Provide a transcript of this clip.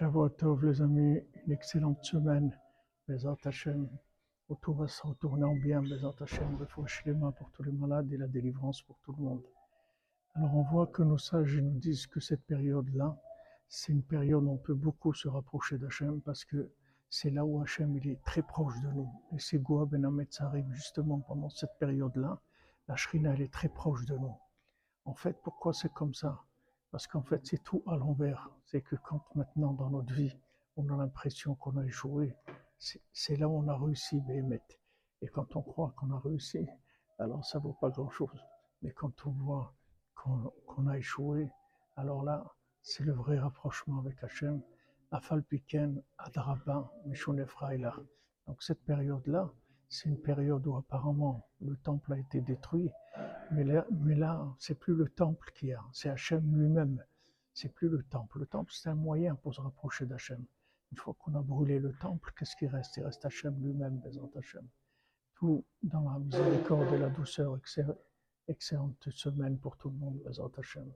Shavuot Tov, les amis, une excellente semaine. Bezat Hashem, tout va se retourner en bien. Bezat Hashem, le mains pour tous les malades et la délivrance pour tout le monde. Alors on voit que nos sages nous disent que cette période-là, c'est une période où on peut beaucoup se rapprocher d'Hachem parce que c'est là où Hachem il est très proche de nous. Et c'est Goua Ben ça arrive justement pendant cette période-là. La Shrina, elle est très proche de nous. En fait, pourquoi c'est comme ça? Parce qu'en fait, c'est tout à l'envers. C'est que quand maintenant dans notre vie, on a l'impression qu'on a échoué, c'est là où on a réussi, Béhémet. Et quand on croit qu'on a réussi, alors ça vaut pas grand-chose. Mais quand on voit qu'on a échoué, alors là, c'est le vrai rapprochement avec Hachem. Afalpiken, Adraba, Mishunefraïla. Donc cette période-là, c'est une période où apparemment le temple a été détruit, mais là, c'est plus le temple qui a, c'est Hachem lui-même. C'est plus le temple. Le temple, c'est un moyen pour se rapprocher d'Hachem. Une fois qu'on a brûlé le temple, qu'est-ce qui reste? Il reste Hachem lui-même, Bézant Hachem. Tout dans la miséricorde et la douceur. Excellente semaine pour tout le monde, Bézant Hachem.